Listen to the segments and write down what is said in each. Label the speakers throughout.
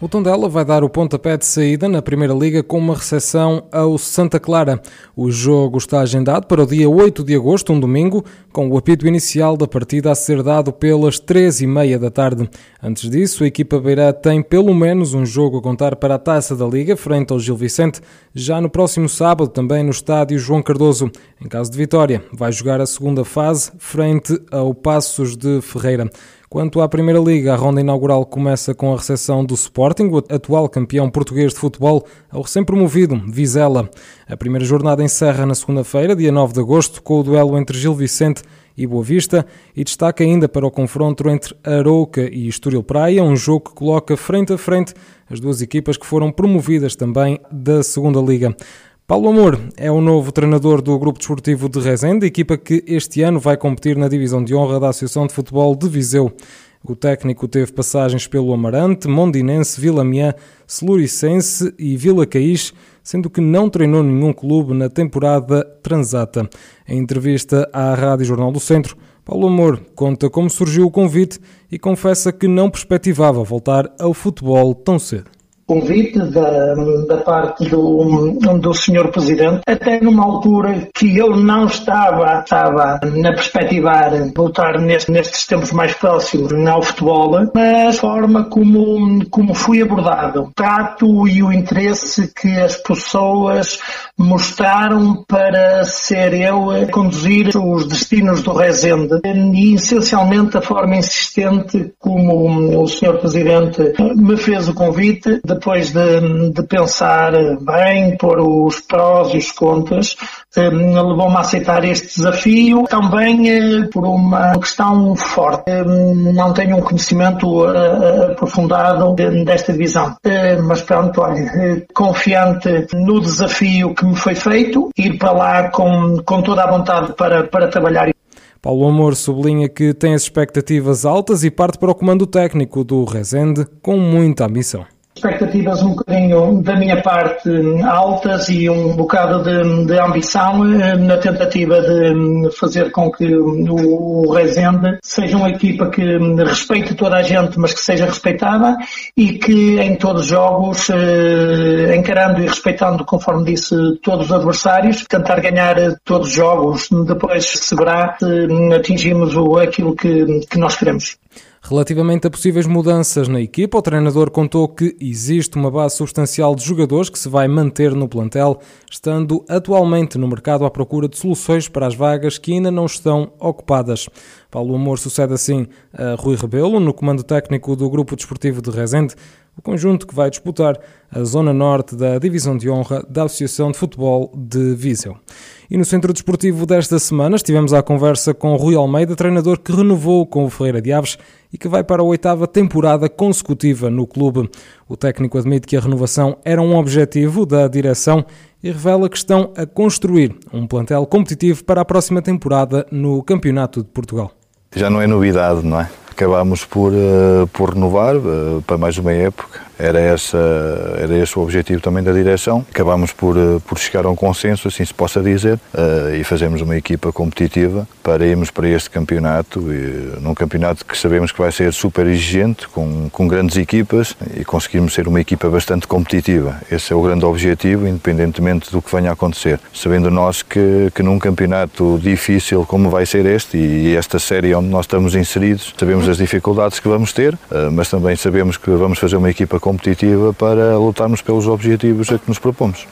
Speaker 1: O Tondela vai dar o pontapé de saída na Primeira Liga com uma recepção ao Santa Clara. O jogo está agendado para o dia 8 de agosto, um domingo, com o apito inicial da partida a ser dado pelas 3 e meia da tarde. Antes disso, a equipa beirá tem pelo menos um jogo a contar para a Taça da Liga, frente ao Gil Vicente, já no próximo sábado, também no estádio João Cardoso. Em caso de vitória, vai jogar a segunda fase, frente ao Passos de Ferreira. Quanto à Primeira Liga, a ronda inaugural começa com a recepção do Sporting, o atual campeão português de futebol, ao recém-promovido Vizela. A primeira jornada encerra na segunda-feira, dia 9 de agosto, com o duelo entre Gil Vicente e Boa Vista e destaca ainda para o confronto entre Arouca e Estoril Praia, um jogo que coloca frente a frente as duas equipas que foram promovidas também da Segunda Liga. Paulo Amor é o novo treinador do Grupo Desportivo de Rezende, equipa que este ano vai competir na divisão de honra da Associação de Futebol de Viseu. O técnico teve passagens pelo Amarante, Mondinense, Vila Miã, Celuricense e Vila Caís, sendo que não treinou nenhum clube na temporada transata. Em entrevista à Rádio Jornal do Centro, Paulo Amor conta como surgiu o convite e confessa que não perspectivava voltar ao futebol tão cedo
Speaker 2: convite da, da parte do, do senhor Presidente, até numa altura que eu não estava, estava na perspectivar voltar neste, nestes tempos mais próximos ao futebol, mas a forma como, como fui abordado, o trato e o interesse que as pessoas mostraram para ser eu a conduzir os destinos do Rezende. E essencialmente a forma insistente como o senhor Presidente me fez o convite de depois de, de pensar bem, pôr os prós e os contras, eh, levou-me a aceitar este desafio também eh, por uma questão forte. Eh, não tenho um conhecimento aprofundado desta divisão, mas pronto, olha, confiante no desafio que me foi feito, ir para lá com, com toda a vontade para, para trabalhar.
Speaker 1: Paulo Amor sublinha que tem as expectativas altas e parte para o comando técnico do Rezende com muita ambição
Speaker 2: expectativas um bocadinho da minha parte altas e um bocado de, de ambição eh, na tentativa de fazer com que o Rezende seja uma equipa que respeite toda a gente, mas que seja respeitada e que em todos os jogos, eh, encarando e respeitando, conforme disse, todos os adversários, tentar ganhar todos os jogos. Depois se verá se atingimos aquilo que, que nós queremos.
Speaker 1: Relativamente a possíveis mudanças na equipa, o treinador contou que existe uma base substancial de jogadores que se vai manter no plantel, estando atualmente no mercado à procura de soluções para as vagas que ainda não estão ocupadas. Paulo Amor sucede assim a Rui Rebelo no comando técnico do Grupo Desportivo de Rezende, o conjunto que vai disputar a Zona Norte da Divisão de Honra da Associação de Futebol de Viseu. E no Centro Desportivo desta semana estivemos à conversa com Rui Almeida, treinador que renovou com o Ferreira de Aves e que vai para a oitava temporada consecutiva no clube. O técnico admite que a renovação era um objetivo da direção e revela que estão a construir um plantel competitivo para a próxima temporada no Campeonato de Portugal.
Speaker 3: Já não é novidade, não é? Acabámos por, uh, por renovar uh, para mais uma época era, essa, era esse o objetivo também da direção. Acabámos por, eh, por chegar a um consenso, assim se possa dizer, uh, e fazemos uma equipa competitiva para irmos para este campeonato, e, num campeonato que sabemos que vai ser super exigente, com, com grandes equipas, e conseguirmos ser uma equipa bastante competitiva. Esse é o grande objetivo, independentemente do que venha a acontecer. Sabendo nós que, que num campeonato difícil como vai ser este, e esta série onde nós estamos inseridos, sabemos as dificuldades que vamos ter, uh, mas também sabemos que vamos fazer uma equipa competitiva para lutarmos pelos objetivos a que nos propomos.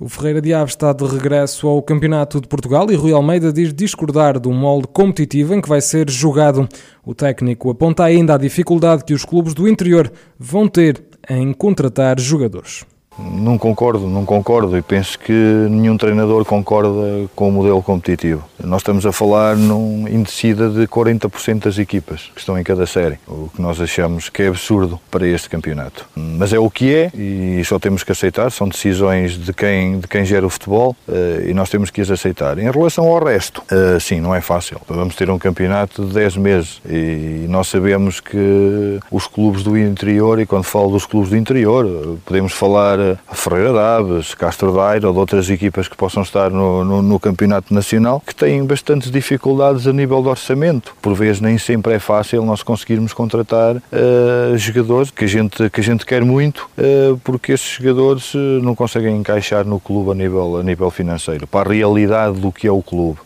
Speaker 1: O Ferreira de Aves está de regresso ao Campeonato de Portugal e Rui Almeida diz discordar do molde competitivo em que vai ser jogado. O técnico aponta ainda a dificuldade que os clubes do interior vão ter em contratar jogadores.
Speaker 3: Não concordo, não concordo e penso que nenhum treinador concorda com o modelo competitivo. Nós estamos a falar num indecida de 40% das equipas que estão em cada série, o que nós achamos que é absurdo para este campeonato. Mas é o que é e só temos que aceitar, são decisões de quem, de quem gera o futebol eh, e nós temos que as aceitar. Em relação ao resto, eh, sim, não é fácil. Vamos ter um campeonato de 10 meses e nós sabemos que os clubes do interior, e quando falo dos clubes do interior, podemos falar Ferreira Daves, Castro Daire ou de outras equipas que possam estar no, no, no, Campeonato Nacional, que têm bastantes dificuldades a nível de orçamento. Por vezes nem sempre é fácil nós conseguirmos contratar uh, jogadores que a gente, que a gente quer muito, uh, porque esses jogadores não conseguem encaixar no clube a nível, a nível financeiro, para a realidade do que é o clube.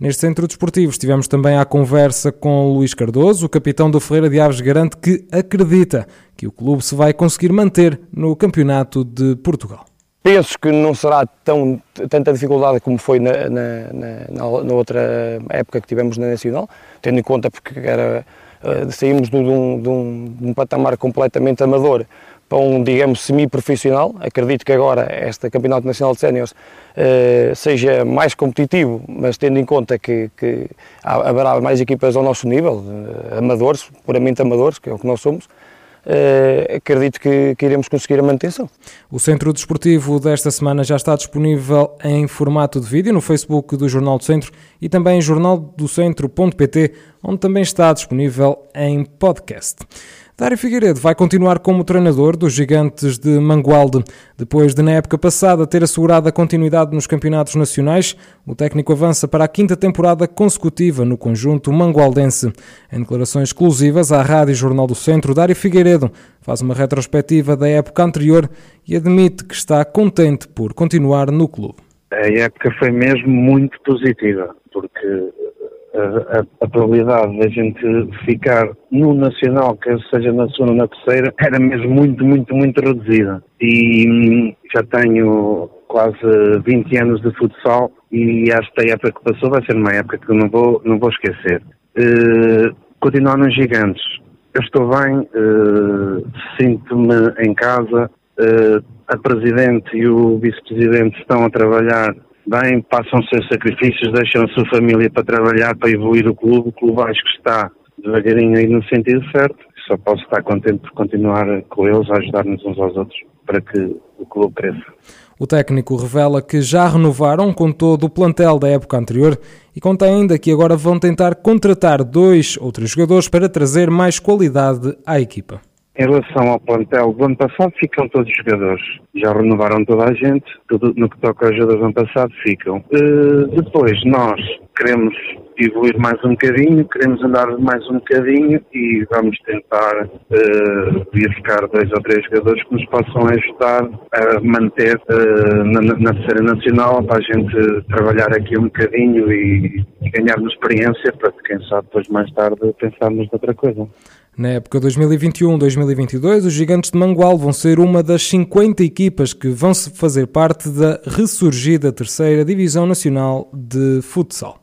Speaker 1: Neste centro desportivo estivemos também à conversa com Luís Cardoso, o capitão do Ferreira de Aves garante que acredita que o clube se vai conseguir manter no Campeonato de Portugal.
Speaker 4: Penso que não será tão, tanta dificuldade como foi na, na, na, na outra época que tivemos na Nacional, tendo em conta porque era, uh, saímos de um, de, um, de um patamar completamente amador para um, digamos, semi-profissional. Acredito que agora este Campeonato Nacional de Séniores uh, seja mais competitivo, mas tendo em conta que, que haverá mais equipas ao nosso nível, uh, amadores, puramente amadores, que é o que nós somos, Uh, acredito que, que, iremos conseguir a manutenção.
Speaker 1: O Centro Desportivo desta semana já está disponível em formato de vídeo no Facebook do Jornal do Centro e também em jornaldocentro.pt, onde também está disponível em podcast. Dário Figueiredo vai continuar como treinador dos gigantes de Mangualde. Depois de, na época passada, ter assegurado a continuidade nos campeonatos nacionais, o técnico avança para a quinta temporada consecutiva no conjunto mangualdense. Em declarações exclusivas à Rádio Jornal do Centro, Dário Figueiredo faz uma retrospectiva da época anterior e admite que está contente por continuar no clube.
Speaker 5: A época foi mesmo muito positiva, porque a, a, a, probabilidade da gente ficar no Nacional, quer seja na segunda ou na terceira, era mesmo muito, muito, muito reduzida. E hum, já tenho quase 20 anos de futsal e acho que a época que passou vai ser uma época que eu não vou, não vou esquecer. Uh, continuar nos gigantes. Eu estou bem, uh, sinto-me em casa. Uh, a Presidente e o Vice-Presidente estão a trabalhar bem, passam seus sacrifícios, deixam a sua família para trabalhar, para evoluir o clube. O clube acho que está devagarinho aí no sentido certo. Só posso estar contente por continuar com eles, a ajudar-nos uns aos outros para que o clube cresça.
Speaker 1: O técnico revela que já renovaram com todo o plantel da época anterior e conta ainda que agora vão tentar contratar dois ou três jogadores para trazer mais qualidade à equipa.
Speaker 5: Em relação ao plantel do ano passado, ficam todos os jogadores. Já renovaram toda a gente, tudo no que toca aos jogadores do ano passado, ficam. Uh, depois, nós queremos evoluir mais um bocadinho, queremos andar mais um bocadinho e vamos tentar uh, vir buscar dois ou três jogadores que nos possam ajudar a manter uh, na, na terceira nacional para a gente trabalhar aqui um bocadinho e ganharmos experiência para quem sabe depois mais tarde pensarmos noutra coisa.
Speaker 1: Na época 2021-2022, os Gigantes de Mangual vão ser uma das 50 equipas que vão fazer parte da ressurgida terceira Divisão Nacional de Futsal.